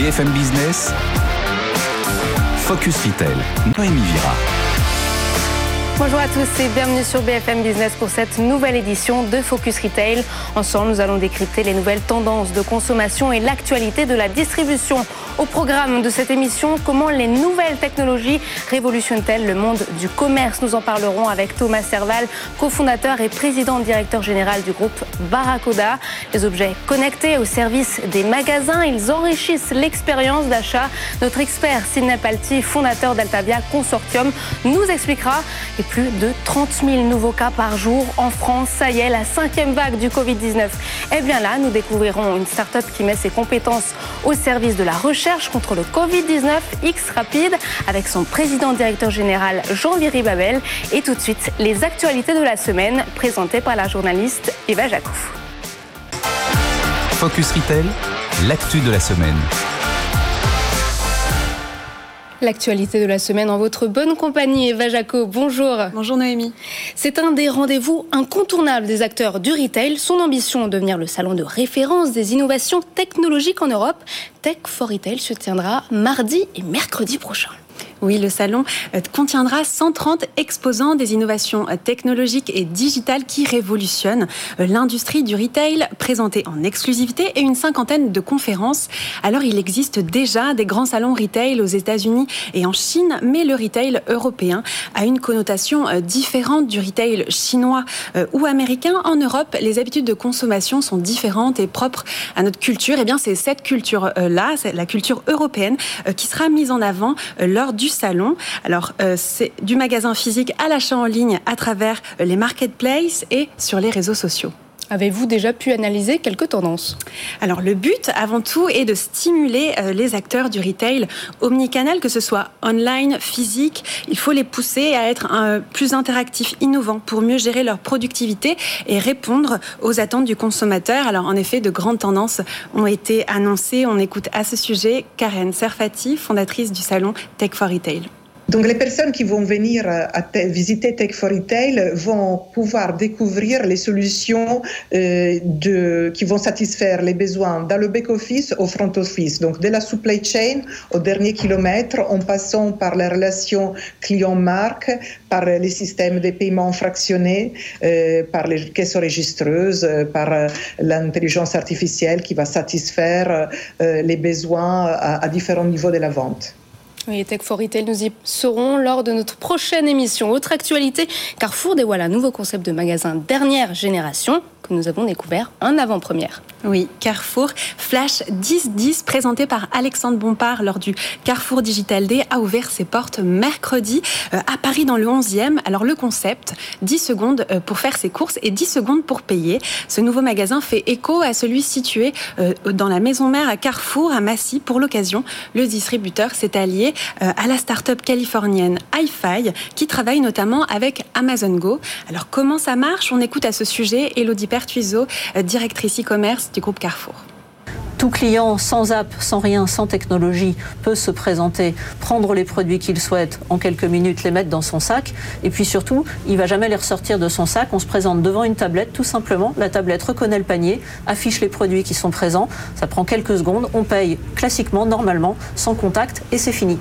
BFM Business, Focus Retail, Noémie Vira. Bonjour à tous et bienvenue sur BFM Business pour cette nouvelle édition de Focus Retail. Ensemble, nous allons décrypter les nouvelles tendances de consommation et l'actualité de la distribution. Au programme de cette émission, comment les nouvelles technologies révolutionnent-elles le monde du commerce? Nous en parlerons avec Thomas Serval, cofondateur et président directeur général du groupe Barracoda. Les objets connectés au service des magasins, ils enrichissent l'expérience d'achat. Notre expert Sidney Palti, fondateur d'Altavia Consortium, nous expliquera et plus de 30 000 nouveaux cas par jour en France. Ça y est, la cinquième vague du Covid-19 Eh bien là. Nous découvrirons une start-up qui met ses compétences au service de la recherche contre le Covid-19 X Rapide avec son président directeur général Jean-Viry Babel. Et tout de suite, les actualités de la semaine présentées par la journaliste Eva Jacouf. Focus Retail, l'actu de la semaine. L'actualité de la semaine en votre bonne compagnie. Eva Jaco, bonjour. Bonjour Noémie. C'est un des rendez-vous incontournables des acteurs du retail. Son ambition, devenir le salon de référence des innovations technologiques en Europe. Tech for Retail se tiendra mardi et mercredi prochain. Oui, le salon euh, contiendra 130 exposants des innovations euh, technologiques et digitales qui révolutionnent euh, l'industrie du retail, présentée en exclusivité et une cinquantaine de conférences. Alors, il existe déjà des grands salons retail aux États-Unis et en Chine, mais le retail européen a une connotation différente du retail chinois ou américain. En Europe, les habitudes de consommation sont différentes et propres à notre culture. Et eh bien, c'est cette culture-là, la culture européenne, qui sera mise en avant lors du salon. Alors, euh, c'est du magasin physique à l'achat en ligne à travers les marketplaces et sur les réseaux sociaux. Avez-vous déjà pu analyser quelques tendances? Alors le but avant tout est de stimuler euh, les acteurs du retail omnicanal, que ce soit online, physique. Il faut les pousser à être plus interactifs, innovants pour mieux gérer leur productivité et répondre aux attentes du consommateur. Alors en effet, de grandes tendances ont été annoncées. On écoute à ce sujet Karen Serfati, fondatrice du salon Tech for Retail. Donc les personnes qui vont venir euh, visiter Tech for Retail vont pouvoir découvrir les solutions euh, de, qui vont satisfaire les besoins dans le back-office au front-office, donc de la supply chain au dernier kilomètre, en passant par les relations client-marque, par les systèmes de paiement fractionnés, euh, par les caisses enregistreuses, par l'intelligence artificielle qui va satisfaire les besoins à différents niveaux de la vente. Oui, Tech for Retail, nous y serons lors de notre prochaine émission. Autre actualité, Carrefour dévoile un nouveau concept de magasin dernière génération que nous avons découvert en avant-première. Oui, Carrefour Flash 1010 présenté par Alexandre Bompard lors du Carrefour Digital Day a ouvert ses portes mercredi euh, à Paris dans le 11e. Alors le concept, 10 secondes euh, pour faire ses courses et 10 secondes pour payer. Ce nouveau magasin fait écho à celui situé euh, dans la maison mère à Carrefour à Massy. Pour l'occasion, le distributeur s'est allié à la start-up californienne hi qui travaille notamment avec Amazon Go. Alors comment ça marche? On écoute à ce sujet Elodie Pertuiseau, directrice e-commerce du groupe Carrefour. Tout client sans app, sans rien, sans technologie peut se présenter, prendre les produits qu'il souhaite en quelques minutes, les mettre dans son sac. Et puis surtout, il va jamais les ressortir de son sac. On se présente devant une tablette, tout simplement. La tablette reconnaît le panier, affiche les produits qui sont présents. Ça prend quelques secondes. On paye classiquement, normalement, sans contact et c'est fini.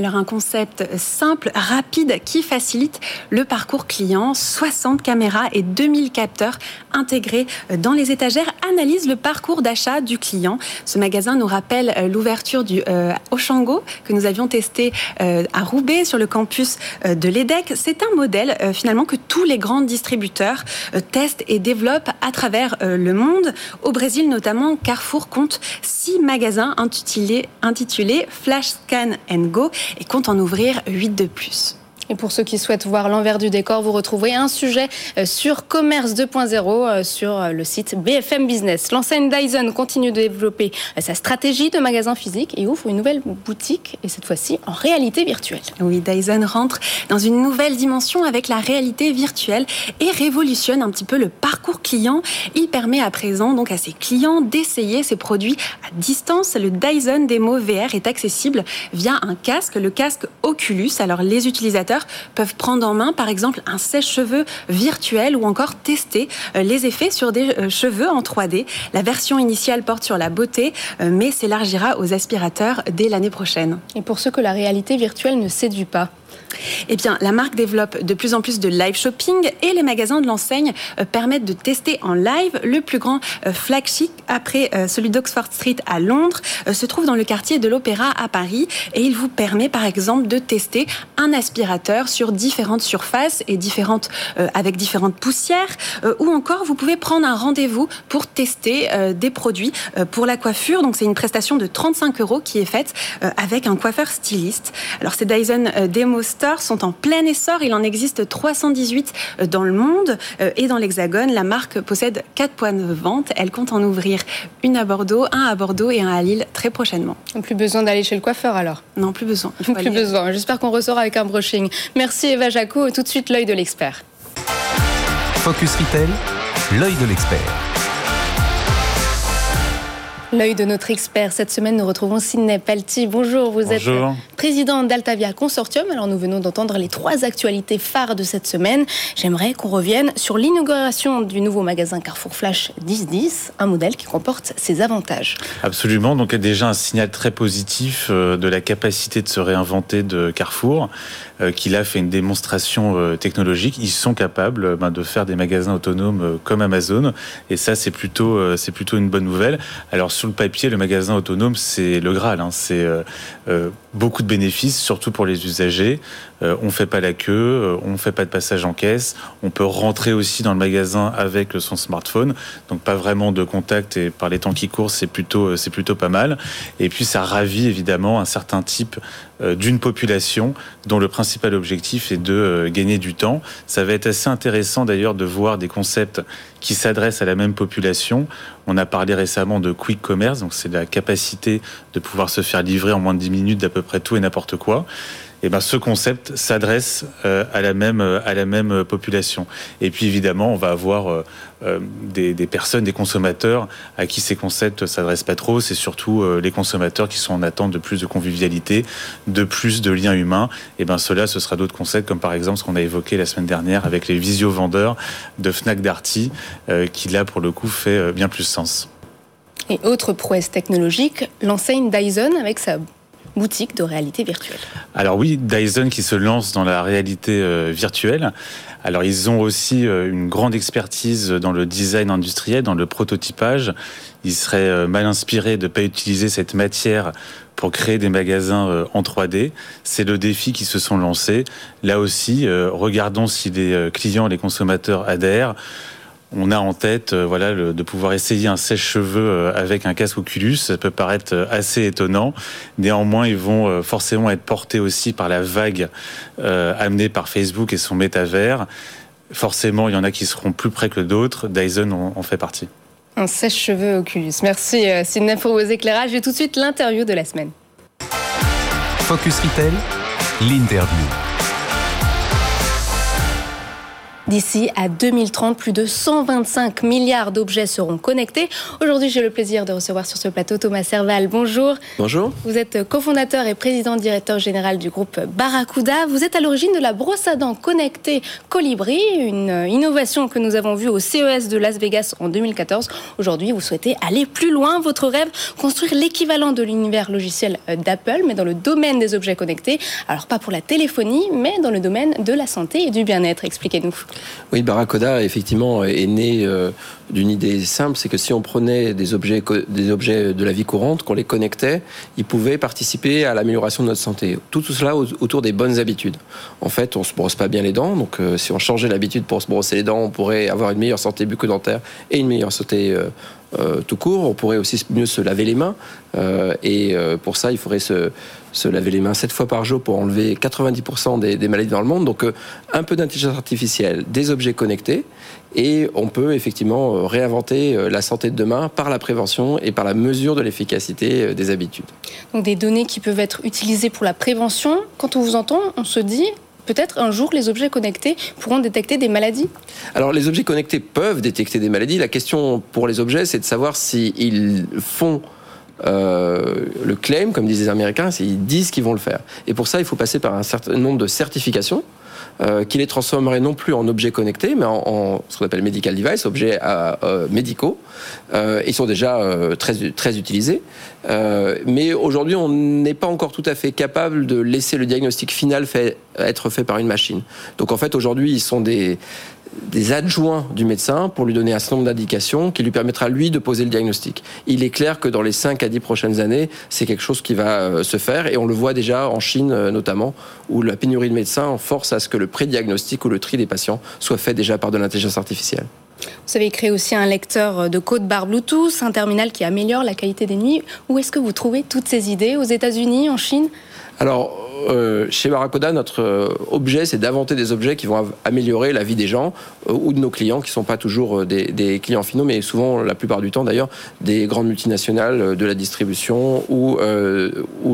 Alors un concept simple, rapide, qui facilite le parcours client. 60 caméras et 2000 capteurs intégrés dans les étagères analysent le parcours d'achat du client. Ce magasin nous rappelle euh, l'ouverture du euh, Oshango que nous avions testé euh, à Roubaix sur le campus de l'EDEC. C'est un modèle finalement que tous les grands distributeurs testent et développent à travers le monde. Au Brésil notamment, Carrefour compte six magasins intitulés, intitulés Flash Scan and Go et compte en ouvrir 8 de plus. Et pour ceux qui souhaitent voir l'envers du décor, vous retrouverez un sujet euh, sur Commerce 2.0 euh, sur euh, le site BFM Business. L'enseigne Dyson continue de développer sa stratégie de magasin physique et ouvre une nouvelle boutique, et cette fois-ci en réalité virtuelle. Oui, Dyson rentre dans une nouvelle dimension avec la réalité virtuelle et révolutionne un petit peu le parcours client. Il permet à présent donc à ses clients d'essayer ses produits à distance. Le Dyson Demo VR est accessible via un casque, le casque Oculus. Alors les utilisateurs peuvent prendre en main, par exemple, un sèche-cheveux virtuel ou encore tester les effets sur des cheveux en 3D. La version initiale porte sur la beauté, mais s'élargira aux aspirateurs dès l'année prochaine. Et pour ceux que la réalité virtuelle ne séduit pas eh bien, la marque développe de plus en plus de live shopping et les magasins de l'enseigne euh, permettent de tester en live. Le plus grand euh, flagship, après euh, celui d'Oxford Street à Londres, se trouve dans le quartier de l'Opéra à Paris et il vous permet par exemple de tester un aspirateur sur différentes surfaces et différentes, avec différentes poussières ou encore vous pouvez prendre un rendez-vous pour tester des produits pour la coiffure. Donc c'est une prestation de 35 euros qui est faite avec un coiffeur styliste. Alors c'est Dyson Demo sont en plein essor. Il en existe 318 euh, dans le monde euh, et dans l'Hexagone. La marque possède 4 points de vente. Elle compte en ouvrir une à Bordeaux, un à Bordeaux et un à Lille très prochainement. Plus besoin d'aller chez le coiffeur alors? Non, plus besoin. Plus besoin. J'espère qu'on ressort avec un brushing. Merci Eva Jaco. Tout de suite, l'œil de l'expert. Focus Retail, l'œil de l'expert. L'œil de notre expert. Cette semaine, nous retrouvons Sidney Pelty. Bonjour, vous êtes président d'Altavia Consortium. Alors, nous venons d'entendre les trois actualités phares de cette semaine. J'aimerais qu'on revienne sur l'inauguration du nouveau magasin Carrefour Flash 1010, un modèle qui comporte ses avantages. Absolument. Donc, il y a déjà un signal très positif euh, de la capacité de se réinventer de Carrefour, euh, qui a fait une démonstration euh, technologique. Ils sont capables ben, de faire des magasins autonomes comme Amazon. Et ça, c'est plutôt, c'est plutôt une bonne nouvelle. Alors, sur le papier, le magasin autonome, c'est le Graal. Hein. C'est euh, euh, beaucoup de bénéfices, surtout pour les usagers. Euh, on ne fait pas la queue, on ne fait pas de passage en caisse. On peut rentrer aussi dans le magasin avec son smartphone. Donc pas vraiment de contact et par les temps qui courent, c'est plutôt, c'est plutôt pas mal. Et puis ça ravit évidemment un certain type d'une population dont le principal objectif est de gagner du temps. Ça va être assez intéressant d'ailleurs de voir des concepts qui s'adressent à la même population. On a parlé récemment de quick commerce, donc c'est la capacité de pouvoir se faire livrer en moins de 10 minutes d'à peu près tout et n'importe quoi. Et ben, ce concept s'adresse euh, à la même euh, à la même population. Et puis évidemment, on va avoir euh, des, personnes, des consommateurs à qui ces concepts s'adressent pas trop. C'est surtout les consommateurs qui sont en attente de plus de convivialité, de plus de liens humains. Et ben cela, ce sera d'autres concepts comme par exemple ce qu'on a évoqué la semaine dernière avec les visio-vendeurs de Fnac Darty, qui là pour le coup fait bien plus sens. Et autre prouesse technologique, l'enseigne Dyson avec sa boutique de réalité virtuelle. Alors oui, Dyson qui se lance dans la réalité euh, virtuelle. Alors ils ont aussi euh, une grande expertise dans le design industriel, dans le prototypage. Ils seraient euh, mal inspirés de ne pas utiliser cette matière pour créer des magasins en 3D. C'est le défi qui se sont lancés. Là aussi, regardons si les clients, les consommateurs adhèrent on a en tête euh, voilà de pouvoir essayer un sèche-cheveux euh, avec un casque Oculus. Ça peut paraître euh, assez étonnant. Néanmoins, ils vont forcément être portés aussi par la vague amenée par Facebook et son métavers. Forcément, il y en a qui seront plus près que d'autres. Dyson en, fait partie. Un sèche-cheveux Oculus. Merci Sidney pour vos éclairages. Et tout de suite l'interview de la semaine. Focus Retail, l'interview. D'ici à 2030, plus de 125 milliards d'objets seront connectés. Aujourd'hui, j'ai le plaisir de recevoir sur ce plateau Thomas Serval. Bonjour. Bonjour. Vous êtes cofondateur et président directeur général du groupe Barracuda. Vous êtes à l'origine de la brosse à dents connectée Colibri, une innovation que nous avons vue au CES de Las Vegas en 2014. Aujourd'hui, vous souhaitez aller plus loin. Votre rêve, construire l'équivalent de l'univers logiciel d'Apple, mais dans le domaine des objets connectés. Alors, pas pour la téléphonie, mais dans le domaine de la santé et du bien-être. Expliquez-nous. Oui, Barracoda, effectivement, est né euh, d'une idée simple, c'est que si on prenait des objets, des objets de la vie courante, qu'on les connectait, ils pouvaient participer à l'amélioration de notre santé. Tout, cela autour des bonnes habitudes. En fait, on se brosse pas bien les dents, donc euh, si on changeait l'habitude pour se brosser les dents, on pourrait avoir une meilleure santé bucco-dentaire et une meilleure santé euh, tout court. On pourrait aussi mieux se laver les mains. Et pour ça, il faudrait se, se, laver les mains 7 fois par jour pour enlever 90% des, des, maladies dans le monde. Donc un peu d'intelligence artificielle, des objets connectés. Et on peut effectivement réinventer la santé de demain par la prévention et par la mesure de l'efficacité des habitudes. Donc des données qui peuvent être utilisées pour la prévention. Quand on vous entend, on se dit peut-être un jour les objets connectés pourront détecter des maladies Alors les objets connectés peuvent détecter des maladies. La question pour les objets, c'est de savoir s'ils font le claim, comme disent les Américains, c'est ils disent qu'ils vont le faire. Et pour ça, il faut passer par un certain nombre de certifications. Euh, qui les transformerait non plus en objets connectés, mais en, ce qu'on appelle medical device, objets euh, médicaux. Euh, ils sont déjà très, très utilisés. mais aujourd'hui, on n'est pas encore tout à fait capable de laisser le diagnostic final être fait par une machine. Donc en fait, aujourd'hui, ils sont des, des adjoints du médecin pour lui donner un certain nombre d'indications qui lui permettra lui de poser le diagnostic. Il est clair que dans les 5 à 10 prochaines années, c'est quelque chose qui va euh, se faire et on le voit déjà en Chine euh, notamment où la pénurie de médecins force à ce que le pré-diagnostic ou le tri des patients soit fait déjà par de l'intelligence artificielle. Vous avez créé aussi un lecteur de code barre Bluetooth, un terminal qui améliore la qualité des nuits. Où est-ce que vous trouvez toutes ces idées? Aux États-Unis, en Chine? Alors, euh, chez Barracoda, notre euh, objet, c'est d'inventer des objets qui vont améliorer la vie des gens euh, ou de nos clients, qui ne sont pas toujours des, clients finaux, mais souvent, la plupart du temps d'ailleurs, des grandes multinationales de la distribution ou,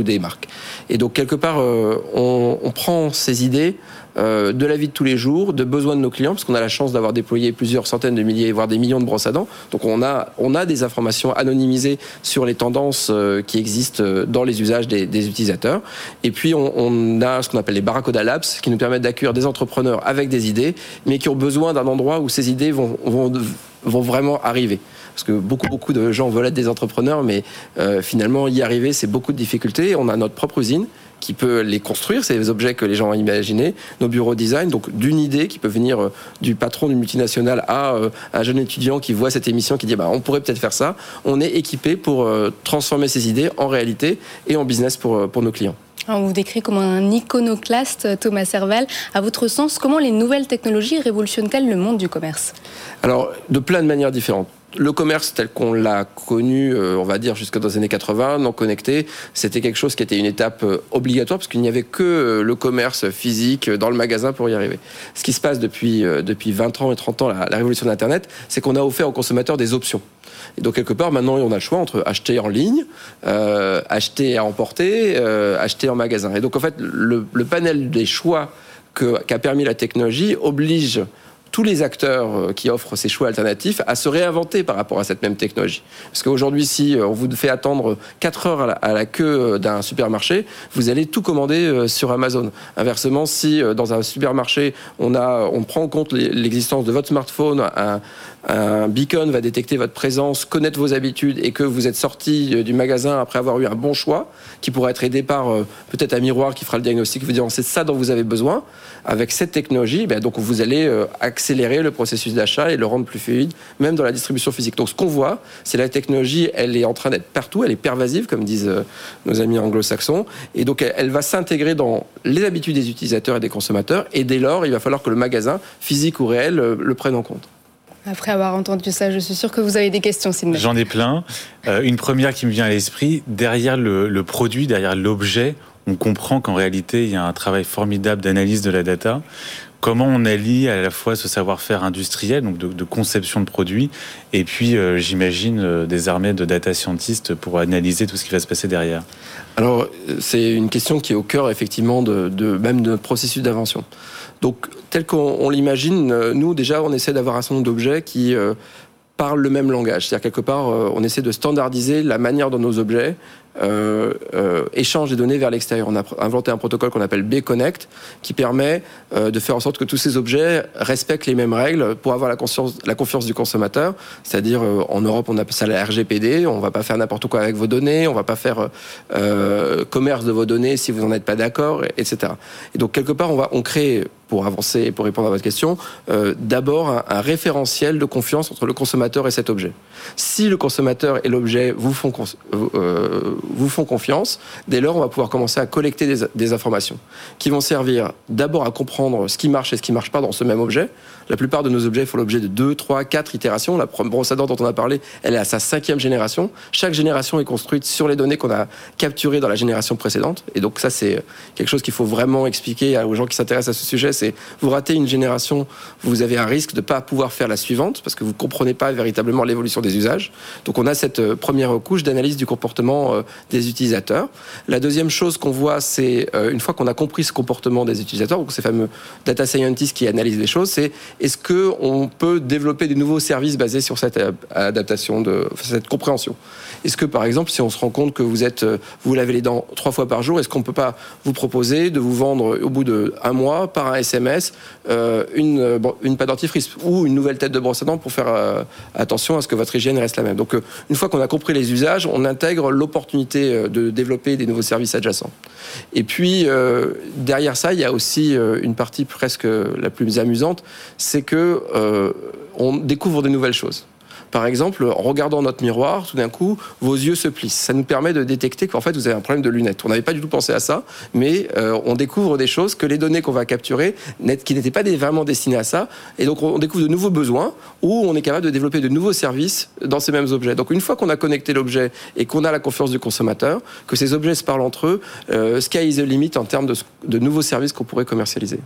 des marques. Et donc, quelque part, on prend ces idées euh, de la vie de tous les jours, de besoins de nos clients, parce qu'on a la chance d'avoir déployé plusieurs centaines de milliers, voire des millions de brosses à dents. Donc on a, on a des informations anonymisées sur les tendances euh, qui existent euh, dans les usages des, utilisateurs. Et puis on, a ce qu'on appelle les Barracoda Labs, qui nous permettent d'accueillir des entrepreneurs avec des idées, mais qui ont besoin d'un endroit où ces idées vont, vont, vont vraiment arriver parce que beaucoup beaucoup de gens veulent être des entrepreneurs, mais finalement y arriver c'est beaucoup de difficultés. On a notre propre usine qui peut les construire, ces objets que les gens ont imaginés, nos bureaux design, donc d'une idée qui peut venir euh, du patron d'une multinationale à euh, un jeune étudiant qui voit cette émission, qui dit bah, on pourrait peut-être faire ça. On est équipé pour euh, transformer ces idées en réalité et en business pour, pour nos clients. On vous décrit comme un iconoclaste, Thomas Serval. À votre sens, comment les nouvelles technologies révolutionnent-elles le monde du commerce? Alors, de plein de manières différentes le commerce tel qu'on l'a connu, euh, on va dire jusqu'à dans les années 80, non connecté, c'était quelque chose qui était une étape euh, obligatoire parce qu'il n'y avait que euh, le commerce physique dans le magasin pour y arriver. Ce qui se passe depuis, depuis 20 ans et 30 ans, la, révolution d'Internet, c'est qu'on a offert aux consommateurs des options. Et donc quelque part, maintenant, on a le choix entre acheter en ligne, acheter à emporter, acheter en magasin. Et donc en fait, le, panel des choix qu'a permis la technologie oblige tous les acteurs euh, qui offrent ces choix alternatifs à se réinventer par rapport à cette même technologie. Parce qu'aujourd'hui, si euh, on vous fait attendre 4 heures à la, queue euh, d'un supermarché, vous allez tout commander sur Amazon. Inversement, si dans un supermarché, on, a, on prend en compte l'existence de votre smartphone, un, un beacon va détecter votre présence, connaître vos habitudes et que vous êtes sorti du magasin après avoir eu un bon choix, qui pourra être aidé par peut-être un miroir qui fera le diagnostic, vous dire c'est ça dont vous avez besoin. Avec cette technologie, ben, donc vous allez accélérer accélérer le processus d'achat et le rendre plus fluide, même dans la distribution physique. Donc ce qu'on voit, c'est la technologie, elle est en train d'être partout, elle est pervasive, comme disent euh, nos amis anglo-saxons, et donc elle va s'intégrer dans les habitudes des utilisateurs et des consommateurs, et dès lors, il va falloir que le magasin, physique ou réel, euh, le prenne en compte. Après avoir entendu ça, je suis sûr que vous avez des questions, Sidney. J'en ai plein. Euh, une première qui me vient à l'esprit, derrière le produit, derrière l'objet, on comprend qu'en réalité, il y a un travail formidable d'analyse de la data comment on allie à la fois ce savoir-faire industriel, donc de, conception de produits, et puis euh, j'imagine euh, des armées de data scientists pour analyser tout ce qui va se passer derrière Alors c'est une question qui est au cœur effectivement de, même de notre processus d'invention. Donc tel qu'on l'imagine, euh, nous déjà on essaie d'avoir un certain nombre d'objets qui parlent le même langage. C'est-à-dire quelque part on essaie de standardiser la manière dont nos objets euh, euh, échange des données vers l'extérieur. On a inventé un protocole qu'on appelle B-Connect qui permet euh, de faire en sorte que tous ces objets respectent les mêmes règles pour avoir la, confiance du consommateur. C'est-à-dire, euh, en Europe, on appelle ça la RGPD. On va pas faire n'importe quoi avec vos données. On va pas faire euh, commerce de vos données si vous n'en êtes pas d'accord, etc. Et donc, quelque part, on va on crée pour avancer et pour répondre à votre question, euh, d'abord un, référentiel de confiance entre le consommateur et cet objet. Si le consommateur et l'objet vous font euh, vous font confiance, dès lors, on va pouvoir commencer à collecter des, informations qui vont servir d'abord à comprendre ce qui marche et ce qui ne marche pas dans ce même objet. La plupart de nos objets font l'objet de 2, 3, 4 itérations. La brosse à dents dont on a parlé, elle est à sa cinquième génération. Chaque génération est construite sur les données qu'on a capturées dans la génération précédente. Et donc ça, c'est quelque chose qu'il faut vraiment expliquer aux gens qui s'intéressent à ce sujet. C'est vous ratez une génération, vous avez un risque de ne pas pouvoir faire la suivante parce que vous ne comprenez pas véritablement l'évolution des usages. Donc on a cette euh, première couche d'analyse du comportement euh, des utilisateurs. La deuxième chose qu'on voit, c'est une fois qu'on a compris ce comportement des utilisateurs, donc ces fameux data scientists qui analysent les choses, c'est est-ce que on peut développer de nouveaux services basés sur cette adaptation, de cette compréhension? Est-ce que par exemple, si on se rend compte que vous êtes, vous lavez les dents trois fois par jour, est-ce qu'on peut pas vous proposer de vous vendre au bout d'un mois par un SMS une, une pâte dentifrice ou une nouvelle tête de brosse à dents pour faire attention à ce que votre hygiène reste la même. Donc, une fois qu'on a compris les usages, on intègre l'opportunité de développer des nouveaux services adjacents. Et puis, derrière ça, il y a aussi une partie presque la plus amusante, c'est que on découvre de nouvelles choses. Par exemple, en regardant notre miroir, tout d'un coup, vos yeux se plissent. Ça nous permet de détecter qu'en fait, vous avez un problème de lunettes. On n'avait pas du tout pensé à ça, mais euh, on découvre des choses que les données qu'on va capturer, qui n'étaient pas vraiment destinées à ça. Et donc, on découvre de nouveaux besoins où on est capable de développer de nouveaux services dans ces mêmes objets. Donc, une fois qu'on a connecté l'objet et qu'on a la confiance du consommateur, que ces objets se parlent entre eux, euh, sky is the limit en termes de, de nouveaux services qu'on pourrait commercialiser.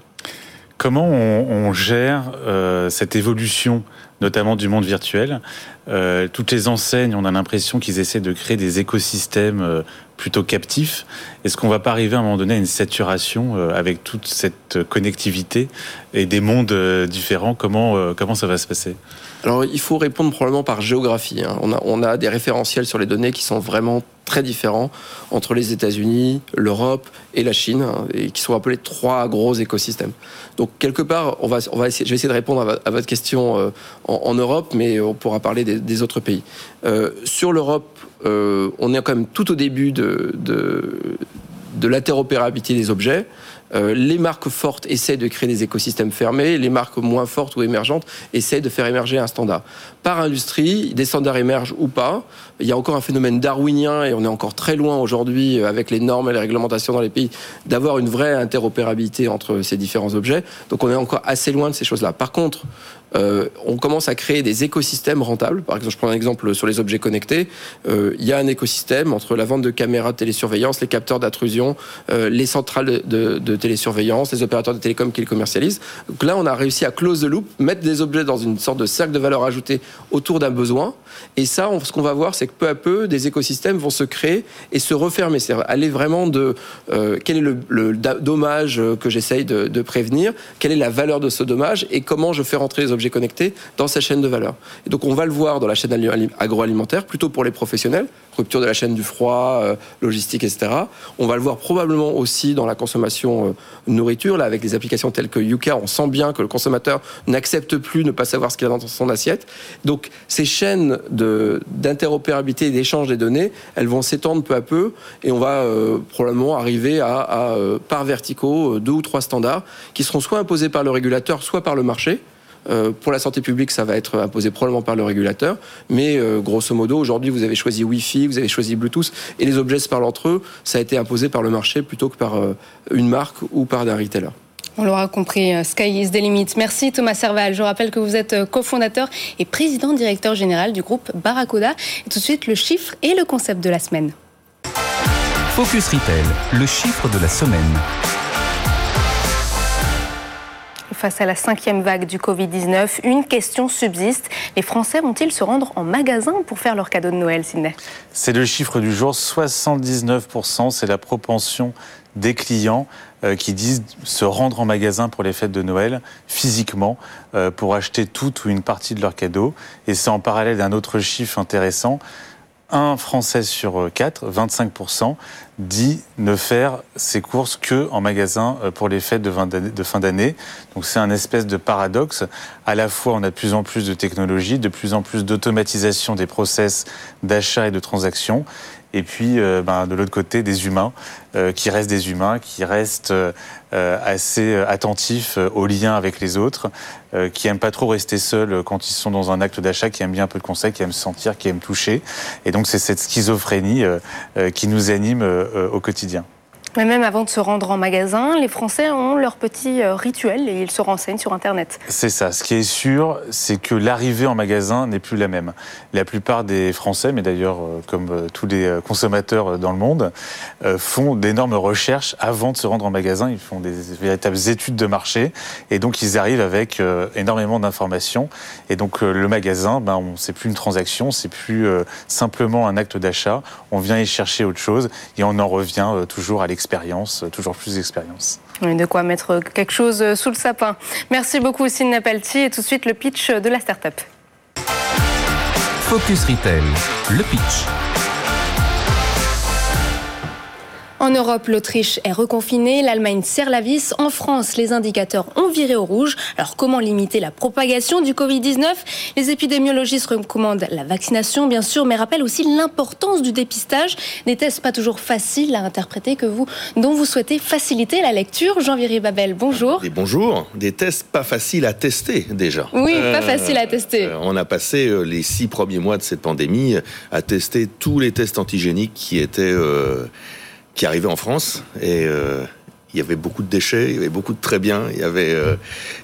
Comment on, gère euh, cette évolution, notamment du monde virtuel? Euh, Toutes les enseignes, on a l'impression qu'ils essaient de créer des écosystèmes euh, plutôt captifs. Est-ce qu'on va pas arriver à un moment donné à une saturation avec toute cette connectivité et des mondes différents? Comment comment ça va se passer? Alors, il faut répondre probablement par géographie. Hein. On, a, des référentiels sur les données qui sont vraiment très différents entre les États-Unis, l'Europe et la Chine, hein, et qui sont appelés trois gros écosystèmes. Donc, quelque part, on va, je vais essayer de répondre à, votre question euh, en, Europe, mais on pourra parler des, autres pays. Euh, sur l'Europe, euh, on est quand même tout au début de, de l'interopérabilité des objets. Euh, les marques fortes essaient de créer des écosystèmes fermés, les marques moins fortes ou émergentes essaient de faire émerger un standard. Par industrie, des standards émergent ou pas. Il y a encore un phénomène darwinien et on est encore très loin aujourd'hui avec les normes et les réglementations dans les pays d'avoir une vraie interopérabilité entre ces différents objets. Donc on est encore assez loin de ces choses-là. Par contre, euh, on commence à créer des écosystèmes rentables. Par exemple, je prends un exemple sur les objets connectés. Euh, il y a un écosystème entre la vente de caméras de télésurveillance, les capteurs d'intrusion, euh, les centrales de, télésurveillance, les opérateurs de télécom qui les commercialisent. Donc là, on a réussi à close the loop, mettre des objets dans une sorte de cercle de valeur ajoutée autour d'un besoin. Et ça, ce qu'on va voir, c'est que peu à peu, des écosystèmes vont se créer et se refermer. C'est-à-dire aller vraiment de quel est le, dommage que j'essaye de, de prévenir, quelle est la valeur de ce dommage et comment je fais rentrer les objets objets connectés dans sa chaîne de valeur. Et donc on va le voir dans la chaîne agroalimentaire, plutôt pour les professionnels, rupture de la chaîne du froid, euh, logistique, etc. On va le voir probablement aussi dans la consommation euh, nourriture, là avec des applications telles que Yuka, on sent bien que le consommateur n'accepte plus ne pas savoir ce qu'il a dans son assiette. Donc ces chaînes d'interopérabilité et d'échange des données, elles vont s'étendre peu à peu et on va euh, probablement arriver à par verticaux deux ou trois standards qui seront soit imposés par le régulateur, soit par le marché. Euh, pour la santé publique, ça va être imposé probablement par le régulateur. Mais euh, grosso modo, aujourd'hui, vous avez choisi Wi-Fi, vous avez choisi Bluetooth, et les objets se parlent entre eux. Ça a été imposé par le marché plutôt que par euh, une marque ou par un retailer. On l'aura compris, Sky is the limit. Merci Thomas Serval. Je rappelle que vous êtes cofondateur et président directeur général du groupe Barracuda. Et tout de suite, le chiffre et le concept de la semaine. Focus Retail, le chiffre de la semaine face à la cinquième vague du Covid-19, une question subsiste. Les Français vont-ils se rendre en magasin pour faire leur cadeau de Noël, Sidney? C'est le chiffre du jour, 79%, c'est la propension des clients euh, qui disent se rendre en magasin pour les fêtes de Noël physiquement euh, pour acheter toute ou une partie de leur cadeau. Et c'est en parallèle d'un autre chiffre intéressant un Français sur quatre, 25%, dit ne faire ses courses que en magasin euh, pour les fêtes de fin d'année. Donc c'est un espèce de paradoxe. À la fois, on a de plus en plus de technologie, de plus en plus d'automatisation des process d'achat et de transaction. Et puis, euh, ben, de l'autre côté, des humains euh, qui restent des humains, qui restent assez attentifs aux liens avec les autres, qui aiment pas trop rester seuls quand ils sont dans un acte d'achat, qui aiment bien un peu de conseil, qui aiment sentir, qui aiment toucher. Et donc, c'est cette schizophrénie qui nous anime au quotidien. Mais même avant de se rendre en magasin, les Français ont leur petit euh, rituel et ils se renseignent sur Internet. C'est ça. Ce qui est sûr, c'est que l'arrivée en magasin n'est plus la même. La plupart des Français, mais d'ailleurs euh, comme euh, tous les consommateurs dans le monde, font d'énormes recherches avant de se rendre en magasin. Ils font des véritables études de marché et donc ils arrivent avec énormément d'informations. Et donc le magasin, ben, c'est plus une transaction, c'est plus simplement un acte d'achat. On vient y chercher autre chose et on en revient toujours à l'extérieur expérience, toujours plus d'expérience. Oui, de quoi mettre quelque chose sous le sapin. Merci beaucoup, Sidney Pelty. Et tout de suite, le pitch de la start-up. Focus Retail, le pitch. En Europe, l'Autriche est reconfinée, l'Allemagne serre la vis. En France, les indicateurs ont viré au rouge. Alors comment limiter la propagation du Covid-19 Les épidémiologistes recommandent la vaccination, bien sûr, mais rappellent aussi l'importance du dépistage. Des tests pas toujours faciles à interpréter que vous, dont vous souhaitez faciliter la lecture. Jean-Viry Babel, bonjour. Et bonjour. Des tests pas faciles à tester déjà. Oui, pas facile à tester. Euh, on a passé euh, les six premiers mois de cette pandémie à tester tous les tests antigéniques qui étaient euh, qui arrivait en France et euh, il y avait beaucoup de déchets, il y avait beaucoup de très bien, il y avait euh,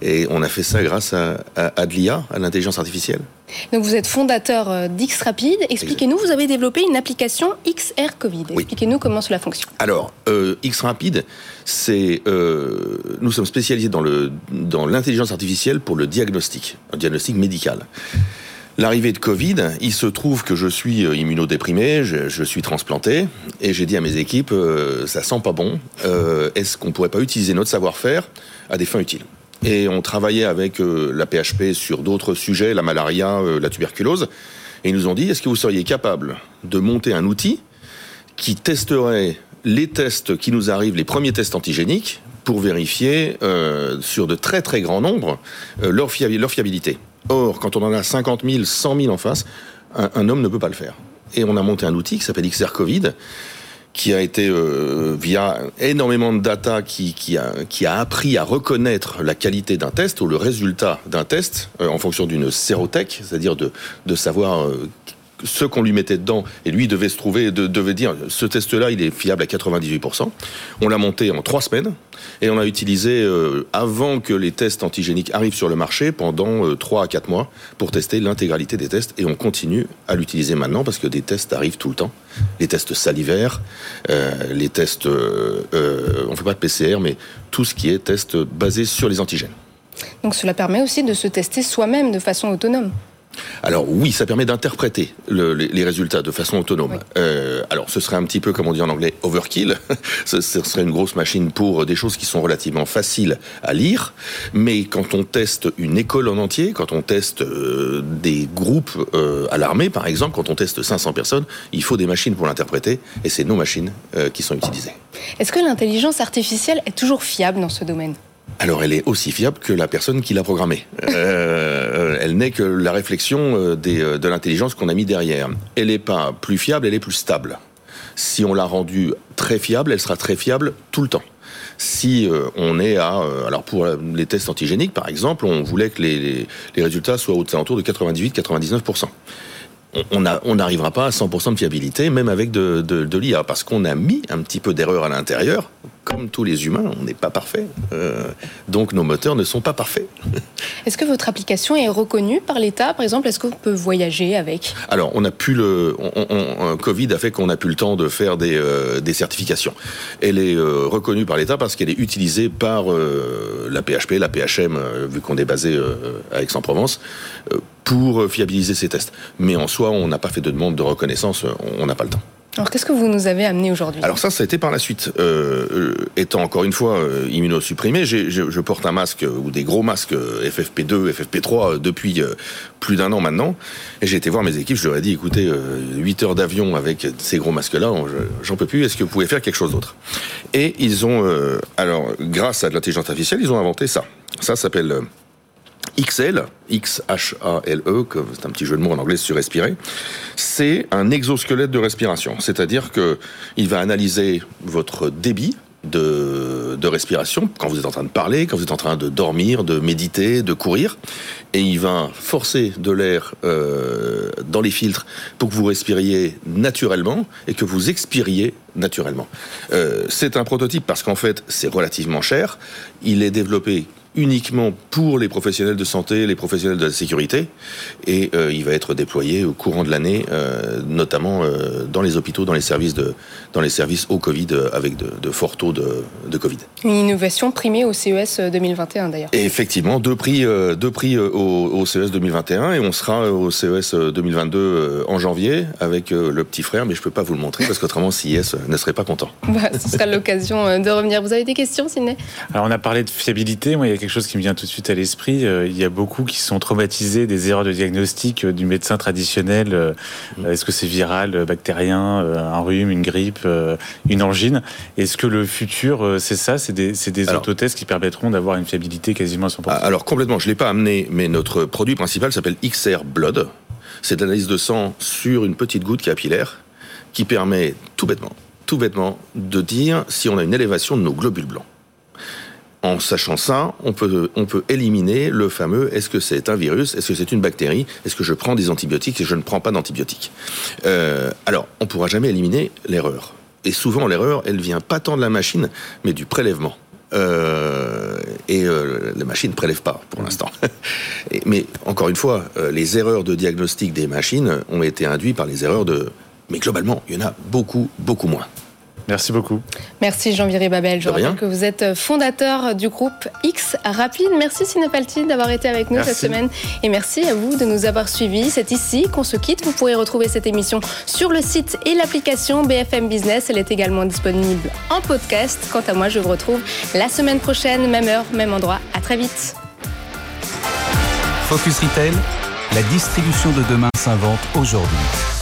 et on a fait ça grâce à, à, de l'IA, à l'intelligence artificielle. Donc vous êtes fondateur euh, d'X Rapide. Expliquez-nous, vous avez développé une application XR Covid. Expliquez-nous comment cela fonctionne. Alors X Rapide, c'est nous sommes spécialisés dans le dans l'intelligence artificielle pour le diagnostic, un diagnostic médical. L'arrivée de Covid, il se trouve que je suis euh, immunodéprimé, je, suis transplanté, et j'ai dit à mes équipes, euh, ça sent pas bon, euh, est-ce qu'on pourrait pas utiliser notre savoir-faire à des fins utiles? Et on travaillait avec la PHP sur d'autres sujets, la malaria, la tuberculose, et ils nous ont dit, est-ce que vous seriez capable de monter un outil qui testerait les tests qui nous arrivent, les premiers tests antigéniques, pour vérifier sur de très très grands nombres leur fiabilité? Or, quand on en a 50 000, 100 000 en face, un, homme ne peut pas le faire. Et on a monté un outil qui s'appelle XR Covid, qui a été euh, via énormément de data qui, a, appris à reconnaître la qualité d'un test ou le résultat d'un test euh, en fonction d'une sérothèque, c'est-à-dire de, de savoir euh, ce qu'on lui mettait dedans, et lui devait se trouver, devait dire, ce test-là, il est fiable à 98%. On l'a monté en trois semaines, et on l'a utilisé euh, avant que les tests antigéniques arrivent sur le marché pendant euh, trois à quatre mois pour tester l'intégralité des tests, et on continue à l'utiliser maintenant parce que des tests arrivent tout le temps. Les tests salivaires, euh, les tests, on ne fait pas de PCR, mais tout ce qui est test basé sur les antigènes. Donc cela permet aussi de se tester soi-même de façon autonome. Alors oui, ça permet d'interpréter les, résultats de façon autonome. Euh, alors ce serait un petit peu, comme on dit en anglais, overkill. ce, serait une grosse machine pour des choses qui sont relativement faciles à lire. Mais quand on teste une école en entier, quand on teste euh, des groupes euh, à l'armée, par exemple, quand on teste 500 personnes, il faut des machines pour l'interpréter. Et c'est nos machines qui sont utilisées. Est-ce que l'intelligence artificielle est toujours fiable dans ce domaine? Alors elle est aussi fiable que la personne qui l'a programmée. Euh, elle n'est que la réflexion euh, euh, de l'intelligence qu'on a mis derrière. Elle n'est pas plus fiable, elle est plus stable. Si on l'a rendue très fiable, elle sera très fiable tout le temps. Si on est à... alors pour les tests antigéniques, par exemple, on voulait que les, résultats soient aux alentours de 98-99% on n'arrivera pas à 100% de fiabilité, même avec de, de l'IA, parce qu'on a mis un petit peu d'erreur à l'intérieur comme tous les humains, on n'est pas parfait. Euh, donc nos moteurs ne sont pas parfaits. Est-ce que votre application est reconnue par l'État Par exemple, est-ce qu'on peut voyager avec? Alors, on a pu le. Covid a fait qu'on a pu le temps de faire des, euh, certifications. Elle est euh, reconnue par l'État parce qu'elle est utilisée par la PHP, la PHM, vu qu'on est basé à Aix-en-Provence pour fiabiliser ces tests. Mais en soi, on n'a pas fait de demande de reconnaissance, on n'a pas le temps. Alors qu'est-ce que vous nous avez amené aujourd'hui? Alors ça, ça a été par la suite. Euh, euh étant encore une fois euh, immunosupprimé, je, je, porte un masque euh, ou des gros masques FFP2, FFP3 depuis plus d'un an maintenant. Et j'ai été voir mes équipes, je leur ai dit, écoutez, 8 heures d'avion avec ces gros masques-là, j'en peux plus, est-ce que vous pouvez faire quelque chose d'autre? Et ils ont, alors grâce à de l'intelligence artificielle, ils ont inventé ça. Ça s'appelle XL, X-H-A-L-E, c'est un petit jeu de mots en anglais sur respirer, c'est un exosquelette de respiration. C'est-à-dire que il va analyser votre débit de, de, respiration quand vous êtes en train de parler, quand vous êtes en train de dormir, de méditer, de courir. Et il va forcer de l'air euh, dans les filtres pour que vous respiriez naturellement et que vous expiriez naturellement. Euh, c'est un prototype parce qu'en fait, c'est relativement cher. Il est développé uniquement pour les professionnels de santé, les professionnels de la sécurité, et euh, il va être déployé au courant de l'année, euh, notamment euh, dans les hôpitaux, dans les services de, dans les services au Covid, avec de, de forts taux de, de, Covid. Une innovation primée au CES 2021 d'ailleurs. Effectivement, deux prix, deux prix au, au, CES 2021, et on sera au CES 2022 en janvier avec le petit frère, mais je peux pas vous le montrer parce qu'autrement CIS ne serait pas content. Bah, ce sera l'occasion de revenir. Vous avez des questions, Sidney? Alors on a parlé de fiabilité. Moi, il y a quelque chose qui me vient tout de suite à l'esprit. Euh, il y a beaucoup qui sont traumatisés des erreurs de diagnostic euh, du médecin traditionnel. Euh, mm. Est-ce que c'est viral, bactérien, un rhume, une grippe, une angine? Est-ce que le futur, c'est ça? C'est des, des autotests qui permettront d'avoir une fiabilité quasiment à 100% Alors complètement, je ne l'ai pas amené, mais notre produit principal s'appelle XR Blood. C'est l'analyse de sang sur une petite goutte capillaire qui permet tout bêtement, tout bêtement, de dire si on a une élévation de nos globules blancs. En sachant ça, on peut, on peut éliminer le fameux est-ce que c'est un virus, est-ce que c'est une bactérie, est-ce que je prends des antibiotiques et je ne prends pas d'antibiotiques. Euh, alors, on ne pourra jamais éliminer l'erreur. Et souvent, l'erreur, elle vient pas tant de la machine, mais du prélèvement. Euh, et euh, la machine ne prélève pas pour l'instant. mais encore une fois, les erreurs de diagnostic des machines ont été induites par les erreurs de... Mais globalement, il y en a beaucoup, beaucoup moins. Merci beaucoup. Merci Jean-Viré Babel. Je rappelle que vous êtes fondateur du groupe X Rapide. Merci Sinapalti d'avoir été avec nous cette semaine. Et merci à vous de nous avoir suivis. C'est ici qu'on se quitte. Vous pourrez retrouver cette émission sur le site et l'application BFM Business. Elle est également disponible en podcast. Quant à moi, je vous retrouve la semaine prochaine, même heure, même endroit. À très vite. Focus Retail, la distribution de demain s'invente aujourd'hui.